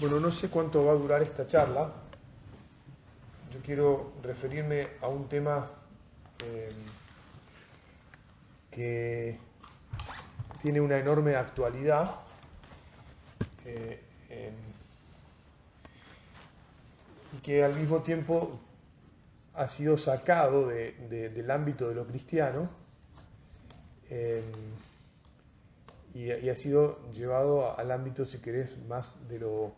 Bueno, no sé cuánto va a durar esta charla. Yo quiero referirme a un tema eh, que tiene una enorme actualidad eh, y que al mismo tiempo ha sido sacado del ámbito de lo cristiano eh, y, ha sido llevado al ámbito, si querés, más de lo,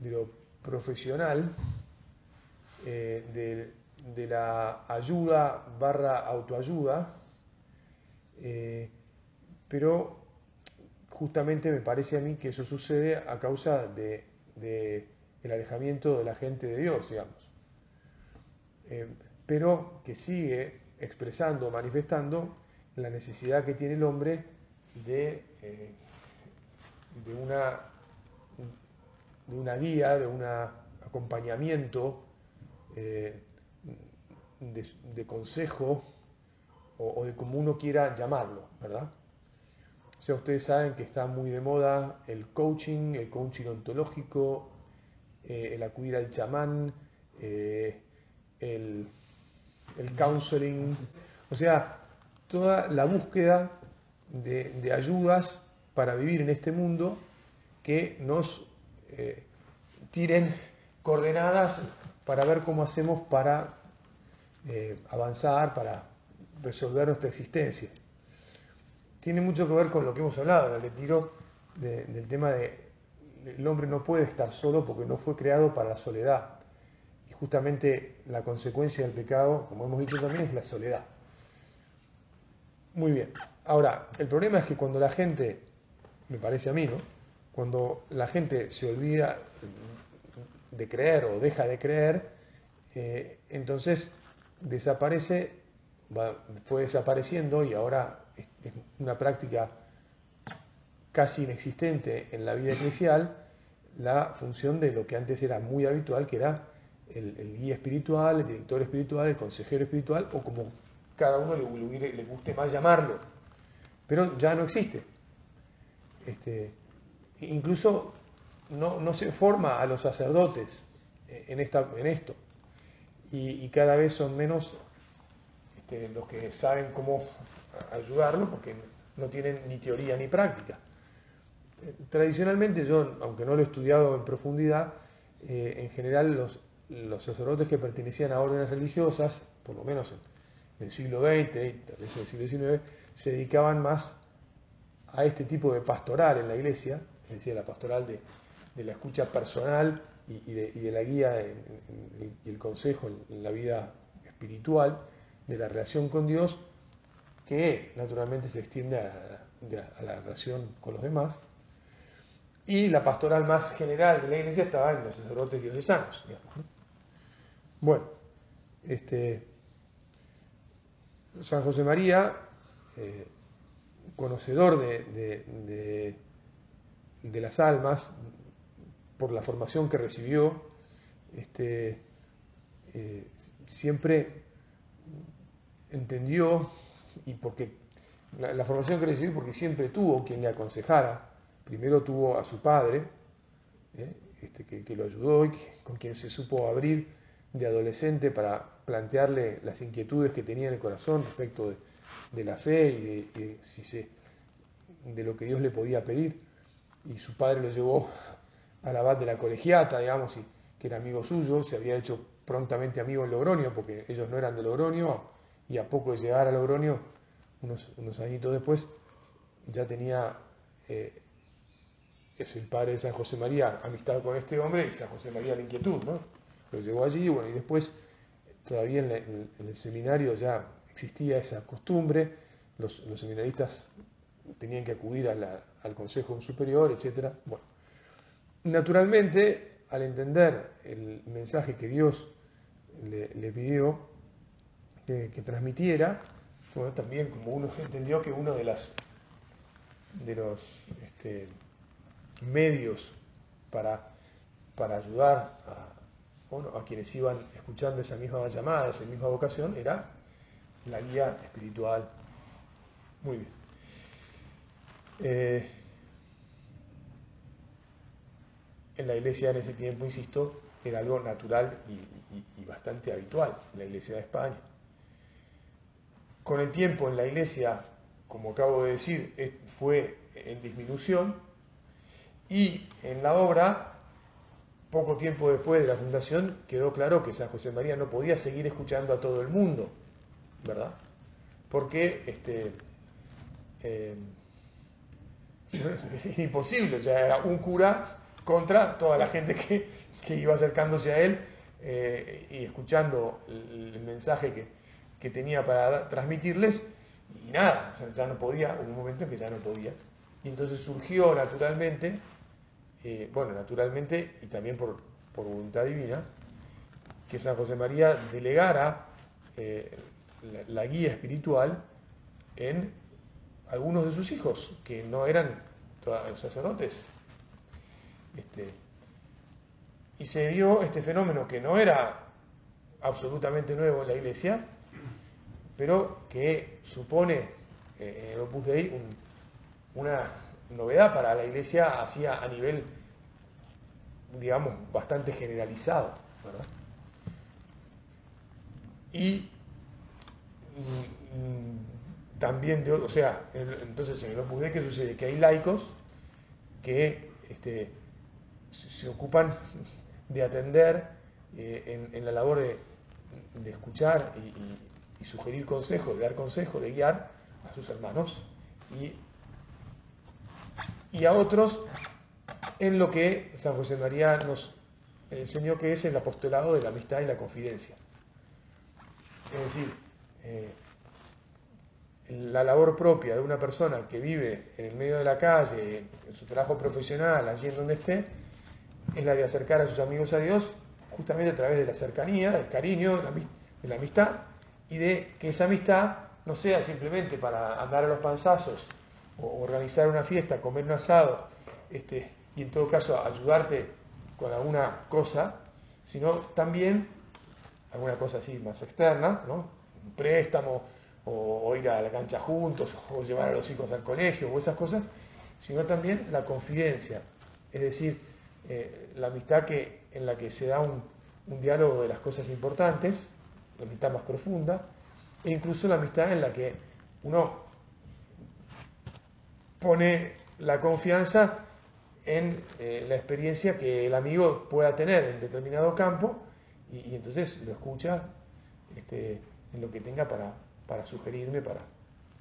de lo profesional, de, de, la ayuda barra autoayuda, pero justamente me parece a mí que eso sucede a causa del de, alejamiento de la gente de Dios, digamos. Eh, pero que sigue expresando, manifestando la necesidad que tiene el hombre de, eh, de, una, de una guía, de un acompañamiento, eh, de, consejo o, de como uno quiera llamarlo, ¿verdad? O sea, ustedes saben que está muy de moda el coaching, el coaching ontológico, eh, el acudir al chamán, eh, el, counseling, o sea, toda la búsqueda de, ayudas para vivir en este mundo que nos eh, tiren coordenadas para ver cómo hacemos para avanzar, para resolver nuestra existencia tiene mucho que ver con lo que hemos hablado en el retiro del tema de el hombre no puede estar solo porque no fue creado para la soledad. Y justamente la consecuencia del pecado, como hemos dicho también, es la soledad. Muy bien. Ahora, el problema es que cuando la gente, me parece a mí, ¿no? Cuando la gente se olvida de creer o deja de creer, eh, entonces desaparece, fue desapareciendo y ahora es una práctica casi inexistente en la vida eclesial, la función de lo que antes era muy habitual, que era el, guía espiritual, el director espiritual, el consejero espiritual, o como cada uno le, guste más llamarlo. Pero ya no existe. Este, incluso no, se forma a los sacerdotes en, esta, en esto. Y, cada vez son menos este, los que saben cómo ayudarlo porque no tienen ni teoría ni práctica. Eh, tradicionalmente yo, aunque no lo he estudiado en profundidad, eh, en general los, los, sacerdotes que pertenecían a órdenes religiosas, por lo menos en, el siglo XX tal vez en el siglo XIX, se dedicaban más a este tipo de pastoral en la iglesia, es la pastoral de, la escucha personal y, de, la guía y el consejo en la vida espiritual, de la relación con Dios, que naturalmente se extiende a, la relación con los demás. Y la pastoral más general de la iglesia estaba en los sacerdotes diocesanos. Bueno, este, San José María, eh, conocedor de, de, las almas, por la formación que recibió, este, eh, siempre entendió y porque la, formación que recibió porque siempre tuvo quien le aconsejara. Primero tuvo a su padre, ¿eh? este, que, lo ayudó y con quien se supo abrir de adolescente para plantearle las inquietudes que tenía en el corazón respecto de, la fe y de, de lo que Dios le podía pedir. Y su padre lo llevó a la abad de la colegiata, digamos, y, que era amigo suyo, se había hecho prontamente amigo en Logroño, porque ellos no eran de Logroño, y a poco de llegar a Logroño, unos, añitos después, ya tenía, eh, es el padre de San José María, amistad con este hombre y San José María la inquietud, ¿no? Lo llevó allí, bueno, y después todavía en, el seminario ya existía esa costumbre, los, seminaristas tenían que acudir al consejo superior, etc. Bueno, naturalmente, al entender el mensaje que Dios le, pidió, que, transmitiera, también como uno entendió que uno de, las, de los este, medios para, para ayudar a, a quienes iban escuchando esa misma llamada, esa misma vocación, era la guía espiritual. Muy bien. Eh, en la iglesia en ese tiempo, insisto, era algo natural y, bastante habitual en la iglesia de España. Con el tiempo en la iglesia, como acabo de decir, fue en disminución y en la obra, poco tiempo después de la fundación, quedó claro que San José María no podía seguir escuchando a todo el mundo, ¿verdad? Porque este, eh, imposible, o sea, era un cura contra toda la gente que, iba acercándose a él eh, y escuchando el, mensaje que, tenía para transmitirles, y nada, ya no podía, hubo un momento en que ya no podía. Y entonces surgió naturalmente, eh, bueno, naturalmente y también por, voluntad divina, que San José María delegara eh, la, guía espiritual en algunos de sus hijos, que no eran sacerdotes. Este, y se dio este fenómeno que no era absolutamente nuevo en la iglesia, pero que supone eh, en Opus Dei una novedad para la iglesia así a nivel, digamos, bastante generalizado. Y mm, también, de, o sea, entonces en el Opus Dei, ¿qué sucede? Que hay laicos que este, se ocupan de atender eh, en, la labor de, escuchar y, sugerir consejos, de dar consejos, de guiar a sus hermanos y, y a otros en lo que San José María nos enseñó que es el apostolado de la amistad y la confidencia. Es decir, eh, la labor propia de una persona que vive en el medio de la calle, en su trabajo profesional, allí en donde esté, es la de acercar a sus amigos a Dios justamente a través de la cercanía, del cariño, de la amistad, y de que esa amistad no sea simplemente para andar a los panzazos o organizar una fiesta, comer un asado, este, y en todo caso ayudarte con alguna cosa, sino también alguna cosa así más externa, ¿no? un préstamo, o, ir a la cancha juntos, o llevar a los hijos al colegio, o esas cosas, sino también la confidencia, es decir, eh, la amistad que, en la que se da un, diálogo de las cosas importantes, la amistad más profunda, e incluso la amistad en la que uno pone la confianza en eh, la experiencia que el amigo pueda tener en determinado campo y, entonces lo escucha este, en lo que tenga para, para sugerirme, para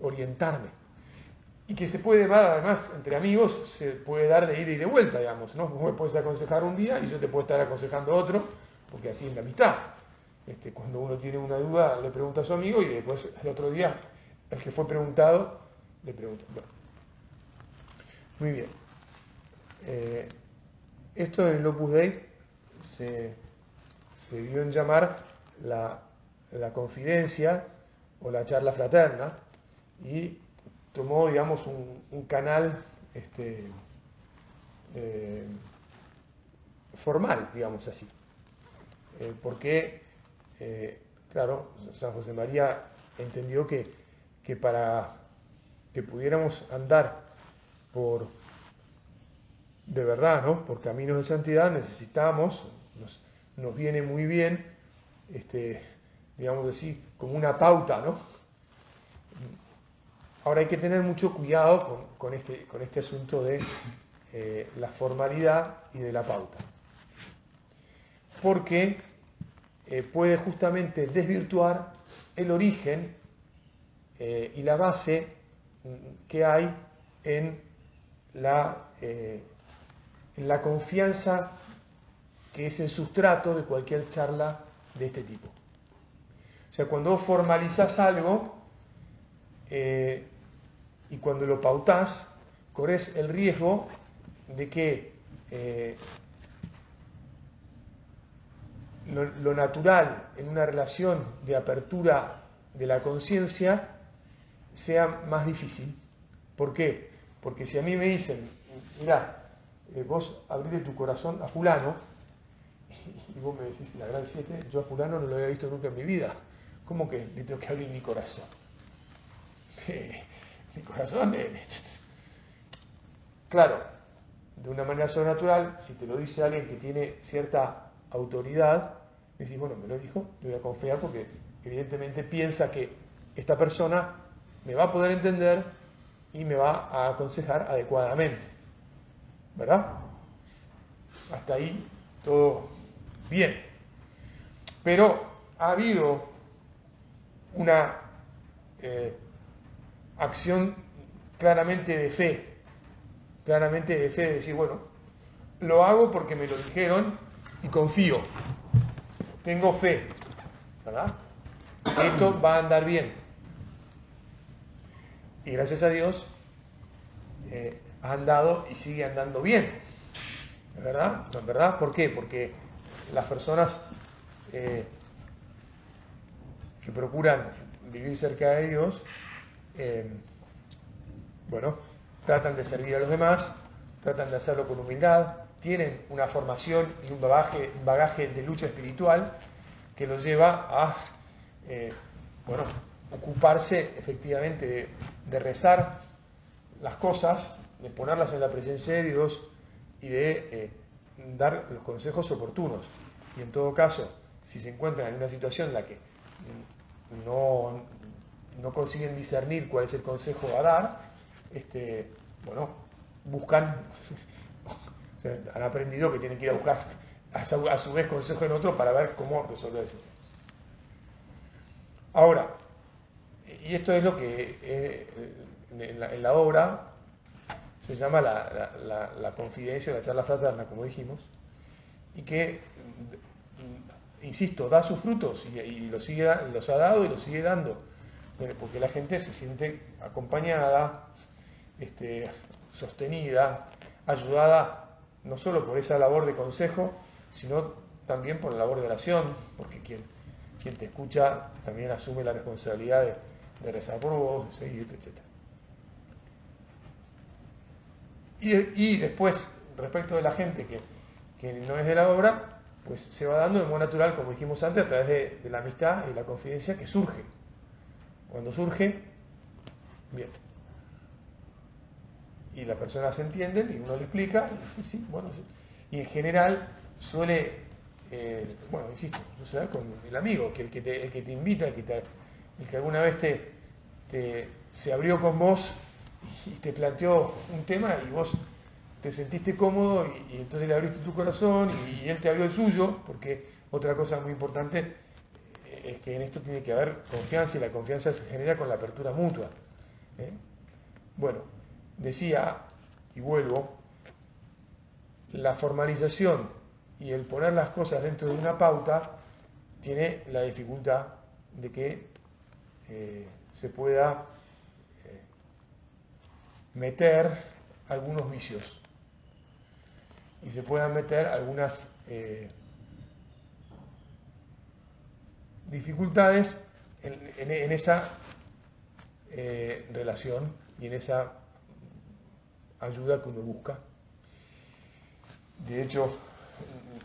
orientarme y que se puede dar, además, entre amigos, se puede dar de ida y de vuelta, digamos, ¿no? Vos me puedes aconsejar un día y yo te puedo estar aconsejando otro, porque así es la amistad. Este, cuando uno tiene una duda, le pregunta a su amigo y después el otro día, el que fue preguntado, le pregunta. muy bien. Eh, esto en el Opus Dei se, dio en llamar la, la confidencia o la charla fraterna y tomó, digamos, un, canal este, eh, formal, digamos así. Eh, porque, eh, claro, San José María entendió que, que, para que pudiéramos andar por, de verdad, ¿no? por caminos de santidad, necesitamos, nos, viene muy bien, este, digamos así, como una pauta, ¿no? Ahora hay que tener mucho cuidado con, este, este, asunto de eh, la formalidad y de la pauta, porque eh, puede justamente desvirtuar el origen eh, y la base que hay en la confianza que es el sustrato de cualquier charla de este tipo. Sea, cuando formalizas algo, eh, y cuando lo pautás, corres el riesgo de que eh, lo, natural en una relación de apertura de la conciencia sea más difícil. ¿Por qué? Porque si a mí me dicen, mira, eh, vos abrite tu corazón a fulano, y vos me decís, la gran siete, yo a fulano no lo había visto nunca en mi vida, ¿cómo que le tengo que abrir mi corazón? mi corazón. Claro, de una manera sobrenatural, si te lo dice alguien que tiene cierta autoridad, decís, bueno, me lo dijo, le voy a confiar porque evidentemente piensa que esta persona me va a poder entender y me va a aconsejar adecuadamente. ¿Verdad? Hasta ahí todo bien. Pero ha habido una eh, acción claramente de fe, claramente de fe, de decir, bueno, lo hago porque me lo dijeron y confío, tengo fe, ¿verdad? Esto va a andar bien. Y gracias a Dios eh, ha andado y sigue andando bien, ¿verdad? ¿Por qué? Porque las personas eh, procuran vivir cerca de Dios, eh, bueno, tratan de servir a los demás, tratan de hacerlo con humildad, tienen una formación y un bagaje, bagaje de lucha espiritual que los lleva a, eh, bueno, ocuparse efectivamente de, rezar las cosas, de ponerlas en la presencia de Dios y de dar los consejos oportunos. Y en todo caso, si se encuentran en una situación en la que no, no consiguen discernir cuál es el consejo a dar, este, bueno, buscan, han aprendido que tienen que ir a buscar a su, vez consejo en otro para ver cómo resolver ese tema. Ahora, y esto es lo que eh, en, la, obra se llama la, la, confidencia, la charla fraterna, como dijimos, y que insisto, da sus frutos y, los, sigue, los ha dado y los sigue dando, porque la gente se siente acompañada, este, sostenida, ayudada, no solo por esa labor de consejo, sino también por la labor de oración, porque quien, quien te escucha también asume la responsabilidad de, rezar por vos, de seguirte, etc. Y, y, después, respecto de la gente que, que no es de la obra, pues se va dando de modo natural, como dijimos antes, a través de, la amistad y la confidencia que surge. Cuando surge, bien. Y la persona se entiende y uno le explica, y dice, sí, bueno, sí. Y en general suele, eh, bueno, insisto, suceder con el amigo, que el que te, el que te invita, el que, que alguna vez te, te, se abrió con vos y te planteó un tema y vos te sentiste cómodo y, entonces le abriste tu corazón y, él te abrió el suyo, porque otra cosa muy importante eh, es que en esto tiene que haber confianza y la confianza se genera con la apertura mutua. ¿eh? Bueno, decía, y vuelvo, la formalización y el poner las cosas dentro de una pauta tiene la dificultad de que eh, se pueda meter algunos vicios y se puedan meter algunas eh, dificultades en, esa eh, relación y en esa ayuda que uno busca. De hecho,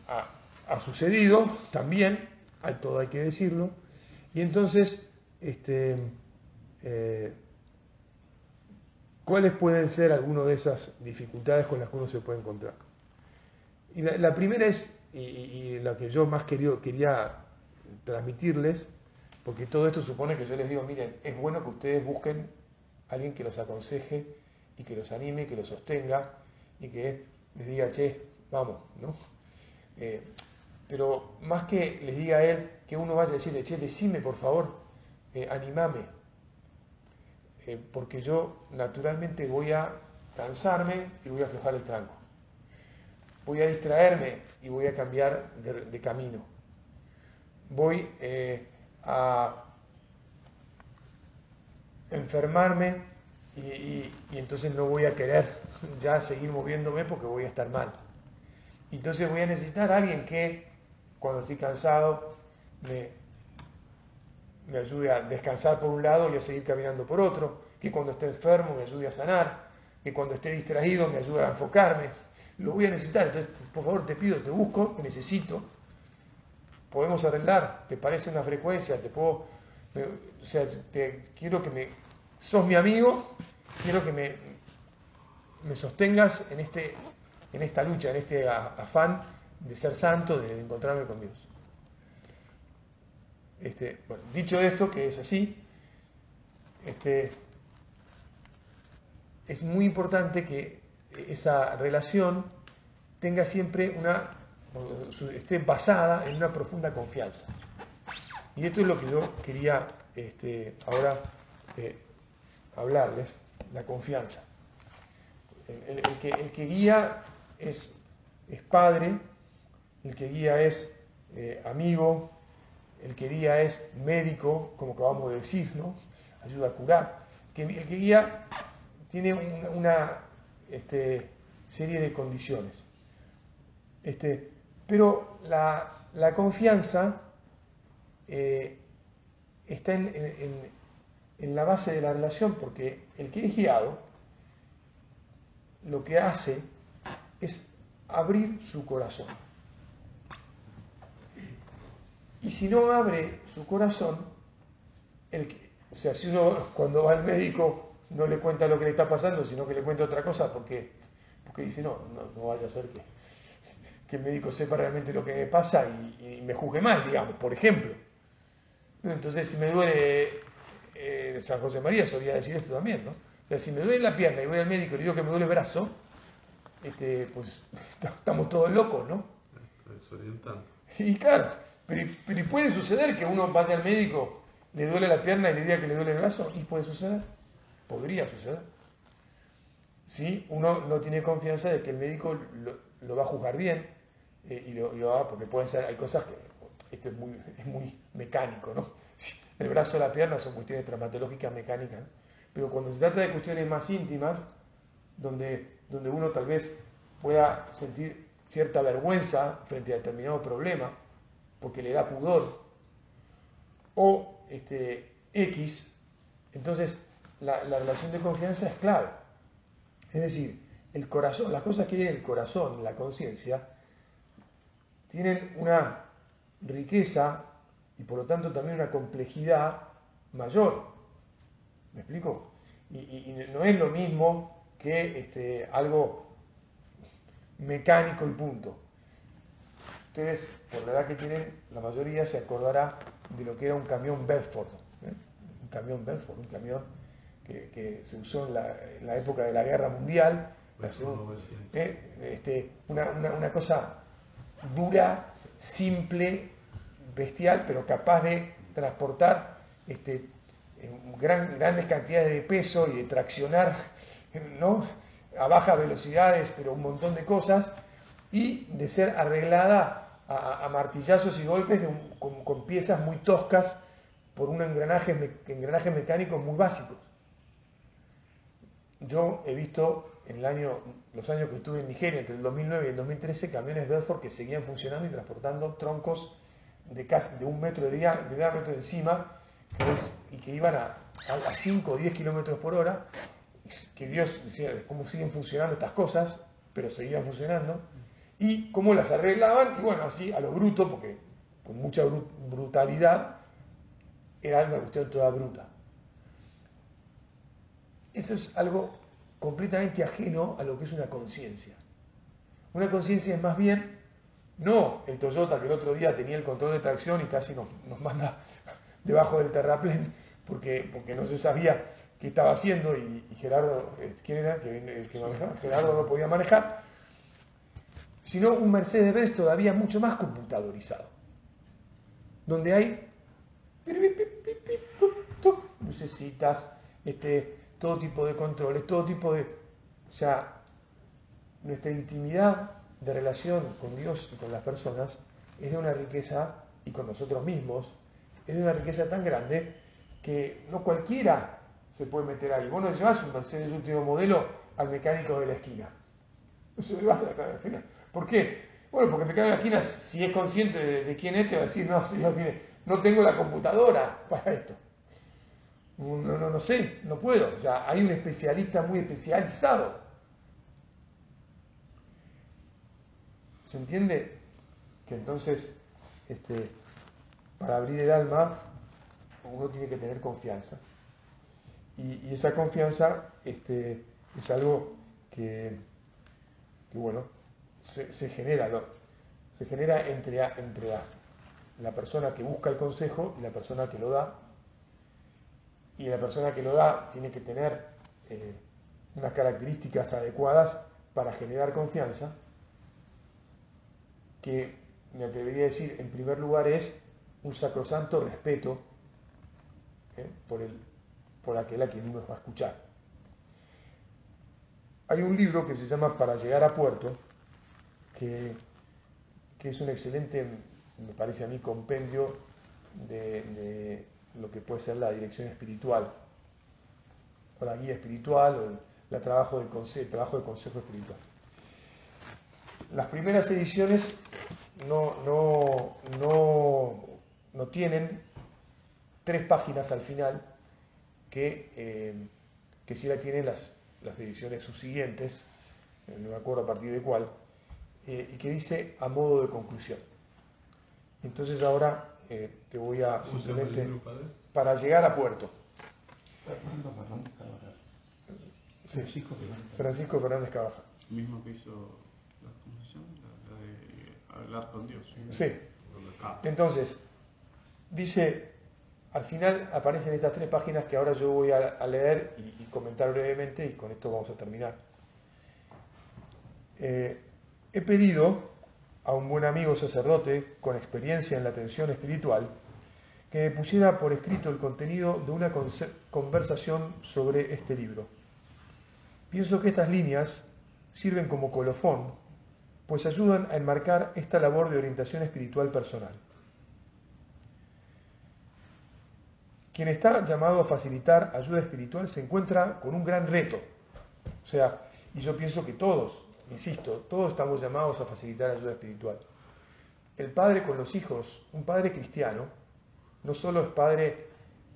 ha, sucedido también, hay todo hay que decirlo, y entonces, este, eh, ¿cuáles pueden ser algunas de esas dificultades con las que uno se puede encontrar? Y la, primera es, y, la que yo más quería, transmitirles, porque todo esto supone que yo les digo, miren, es bueno que ustedes busquen a alguien que los aconseje y que los anime, que los sostenga y que les diga, che, vamos, ¿no? Eh, pero más que les diga a él, que uno vaya a decirle, che, decime por favor, eh, animame, eh, porque yo naturalmente voy a cansarme y voy a aflojar el tranco voy a distraerme y voy a cambiar de, camino. Voy eh, a enfermarme y, entonces no voy a querer ya seguir moviéndome porque voy a estar mal. Entonces voy a necesitar a alguien que cuando estoy cansado me, me ayude a descansar por un lado y a seguir caminando por otro, que cuando esté enfermo me ayude a sanar, que cuando esté distraído me ayude a enfocarme, lo voy a necesitar. Entonces, por favor, te pido, te busco, te necesito. Podemos arreglar, ¿te parece una frecuencia? Te puedo, o sea, te, quiero que me, sos mi amigo, quiero que me, me sostengas en este en esta lucha, en este afán de ser santo, de encontrarme con Dios. Este, bueno, dicho esto, que es así, este, es muy importante que esa relación tenga siempre una, esté basada en una profunda confianza. Y esto es lo que yo quería este, ahora eh, hablarles, la confianza. El, que, el que, guía es, es, padre, el que guía es eh, amigo, el que guía es médico, como acabamos de decir, ¿no? ayuda a curar. el que guía tiene una, este, serie de condiciones. Este, pero la, confianza eh, está en, la base de la relación, porque el que es guiado lo que hace es abrir su corazón. Y si no abre su corazón, el o sea, si uno cuando va al médico no le cuenta lo que le está pasando, sino que le cuenta otra cosa, porque, porque dice, no, no, vaya a ser que, que, el médico sepa realmente lo que me pasa y, me juzgue mal, digamos, por ejemplo. Entonces, si me duele, eh, San José María solía decir esto también, ¿no? O sea, si me duele la pierna y voy al médico y le digo que me duele el brazo, este, pues estamos todos locos, ¿no? Y claro, pero, puede suceder que uno vaya al médico, le duele la pierna y le diga que le duele el brazo, y puede suceder, podría suceder. Si uno no tiene confianza de que el médico lo, va a juzgar bien, eh, y, lo, va a, porque pueden ser, hay cosas que, esto es muy, es muy mecánico, ¿no? El brazo o la pierna son cuestiones traumatológicas mecánicas, pero cuando se trata de cuestiones más íntimas, donde, donde uno tal vez pueda sentir cierta vergüenza frente a determinado problema, porque le da pudor, o este, X, entonces la, relación de confianza es clave. Es decir, el corazón, las cosas que tienen el corazón, la conciencia, tienen una riqueza y por lo tanto también una complejidad mayor. ¿Me explico? Y, no es lo mismo que este, algo mecánico y punto. Ustedes, por la edad que tienen, la mayoría se acordará de lo que era un camión Bedford. ¿eh? Un camión Bedford, un camión que, se usó en la, época de la Guerra Mundial. ¿eh? este, una, cosa dura, simple, bestial, pero capaz de transportar este, grandes cantidades de peso y de traccionar ¿no? a bajas velocidades, pero un montón de cosas, y de ser arreglada a, martillazos y golpes con, piezas muy toscas por un engranaje, engranaje mecánicos muy básicos. Yo he visto en el año, los años que estuve en Nigeria, entre el 2009 y el 2013, camiones Bedford que seguían funcionando y transportando troncos de, casi, de un metro de, diámetro encima y que iban a, a 5 o 10 kilómetros por hora. Que Dios decía cómo siguen funcionando estas cosas, pero seguían funcionando y cómo las arreglaban, y bueno, así a lo bruto, porque con mucha brutalidad, era una cuestión toda bruta. Eso es algo completamente ajeno a lo que es una conciencia. Una conciencia es más bien, no el Toyota que el otro día tenía el control de tracción y casi nos, manda debajo del terraplén porque, porque no se sabía qué estaba haciendo y, Gerardo, eh, ¿quién era el que manejaba? Gerardo no podía manejar sino un Mercedes-Benz todavía mucho más computadorizado, donde hay lucecitas, este, todo tipo de controles, todo tipo de... O sea, nuestra intimidad de relación con Dios y con las personas es de una riqueza, y con nosotros mismos, es de una riqueza tan grande que no cualquiera se puede meter ahí. Vos no llevas un Mercedes último modelo al mecánico de la esquina. No se lo vas a la esquina. ¿Por qué? Bueno, porque me cago en la si es consciente de, quién es, te va a decir, no, señor, mire, no tengo la computadora para esto. No, no, no sé, no puedo. O sea, hay un especialista muy especializado. ¿Se entiende? Que entonces, este, para abrir el alma, uno tiene que tener confianza. Y, esa confianza este, es algo que, que bueno, se, genera, se genera entre, entre la persona que busca el consejo y la persona que lo da. Y la persona que lo da tiene que tener eh, unas características adecuadas para generar confianza, que me atrevería a decir en primer lugar es un sacrosanto respeto eh, por, el, por aquel a quien uno va a escuchar. Hay un libro que se llama Para llegar a puerto, que, es un excelente, me parece a mí, compendio de, lo que puede ser la dirección espiritual, o la guía espiritual, o el, trabajo, de consejo, trabajo de consejo espiritual. Las primeras ediciones no, no, no, no tienen tres páginas al final que, eh, que sí la tienen las, las ediciones subsiguientes, eh, no me acuerdo a partir de cuál, eh, y que dice a modo de conclusión. Entonces ahora eh, te voy a simplemente para llegar a puerto. Francisco, Francisco Fernández Carvajal. Mismo que hizo la conclusión, la, de hablar con Dios. Sí. Entonces, dice, al final aparecen estas tres páginas que ahora yo voy a, leer y, comentar brevemente y con esto vamos a terminar. Eh, He pedido a un buen amigo sacerdote con experiencia en la atención espiritual que me pusiera por escrito el contenido de una conversación sobre este libro. Pienso que estas líneas sirven como colofón, pues ayudan a enmarcar esta labor de orientación espiritual personal. Quien está llamado a facilitar ayuda espiritual se encuentra con un gran reto. O sea, y yo pienso que todos Insisto, todos estamos llamados a facilitar ayuda espiritual. El padre con los hijos, un padre cristiano, no solo es padre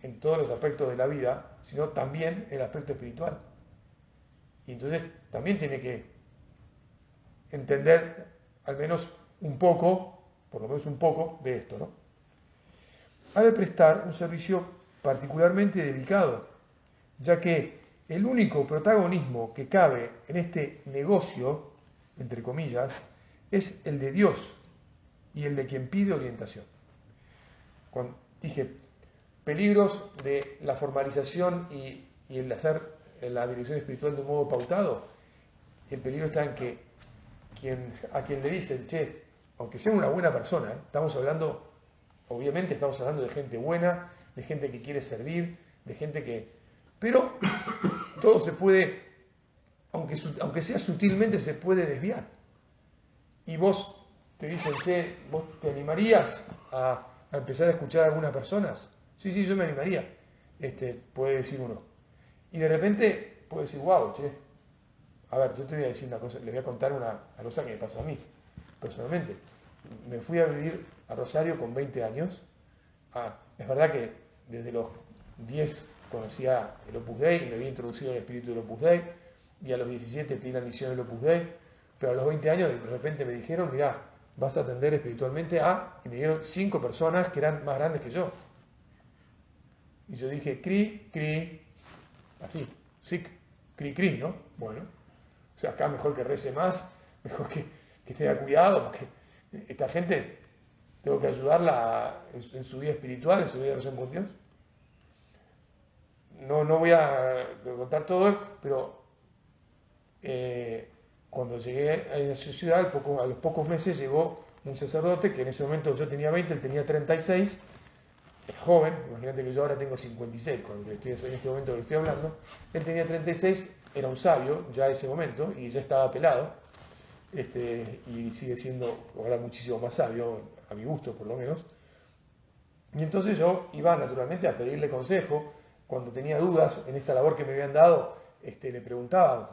en todos los aspectos de la vida, sino también en el aspecto espiritual. Y entonces también tiene que entender al menos un poco, por lo menos un poco, de esto, ¿no? Ha de prestar un servicio particularmente delicado, ya que el único protagonismo que cabe en este negocio, entre comillas, es el de Dios y el de quien pide orientación. Dije peligros de la formalización y, el hacer la dirección espiritual de un modo pautado, el peligro está en que a quien le dicen, che, aunque sea una buena persona, estamos hablando, obviamente estamos hablando de gente buena, de gente que quiere servir, de gente que, pero todo se puede, aunque, aunque sea sutilmente, se puede desviar. Y vos te dicen, che, ¿vos te animarías a, empezar a escuchar a algunas personas? Sí, sí, yo me animaría, este, puede decir uno. Y de repente puede decir, wow, che, a ver, yo te voy a decir una cosa, le voy a contar una, cosa que me pasó a mí, personalmente. Me fui a vivir a Rosario con 20 años. Ah, es verdad que desde los 10 conocía el Opus Dei, me había introducido el espíritu del Opus Dei, y a los 17 pedí la misión del Opus Dei, pero a los 20 años de repente me dijeron, mira, vas a atender espiritualmente a, y me dieron cinco personas que eran más grandes que yo. Y yo dije, cri, cri, así, sic, cri, cri, ¿no? Bueno, o sea, acá mejor que rece más, mejor que, que tenga cuidado, porque esta gente tengo que ayudarla en, su vida espiritual, en su vida de relación con Dios no, no voy a contar todo, pero eh, cuando llegué a esa ciudad, a los pocos meses llegó un sacerdote que en ese momento yo tenía 20, él tenía 36, es joven, imagínate que yo ahora tengo 56, cuando estoy, en este momento que estoy hablando, él tenía 36, era un sabio ya en ese momento y ya estaba pelado, este, y sigue siendo ahora muchísimo más sabio, a mi gusto por lo menos. Y entonces yo iba naturalmente a pedirle consejo, cuando tenía dudas en esta labor que me habían dado, este, le preguntaba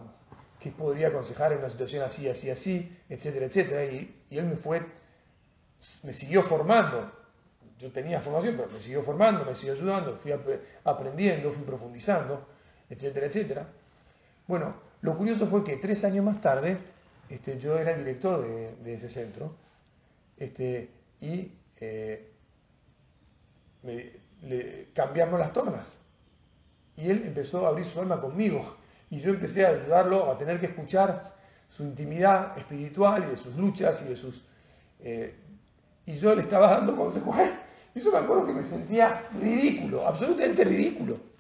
qué podría aconsejar en una situación así, así, así, etcétera, etcétera. Y, él me fue, me siguió formando. Yo tenía formación, pero me siguió formando, me siguió ayudando, fui aprendiendo, fui profundizando, etcétera, etcétera. Bueno, lo curioso fue que tres años más tarde, este, yo era el director de, ese centro, este, y eh, cambiamos las tornas y él empezó a abrir su alma conmigo. Y yo empecé a ayudarlo a tener que escuchar su intimidad espiritual y de sus luchas y de sus... Eh, y yo le estaba dando consejos y yo me acuerdo que me sentía ridículo, absolutamente ridículo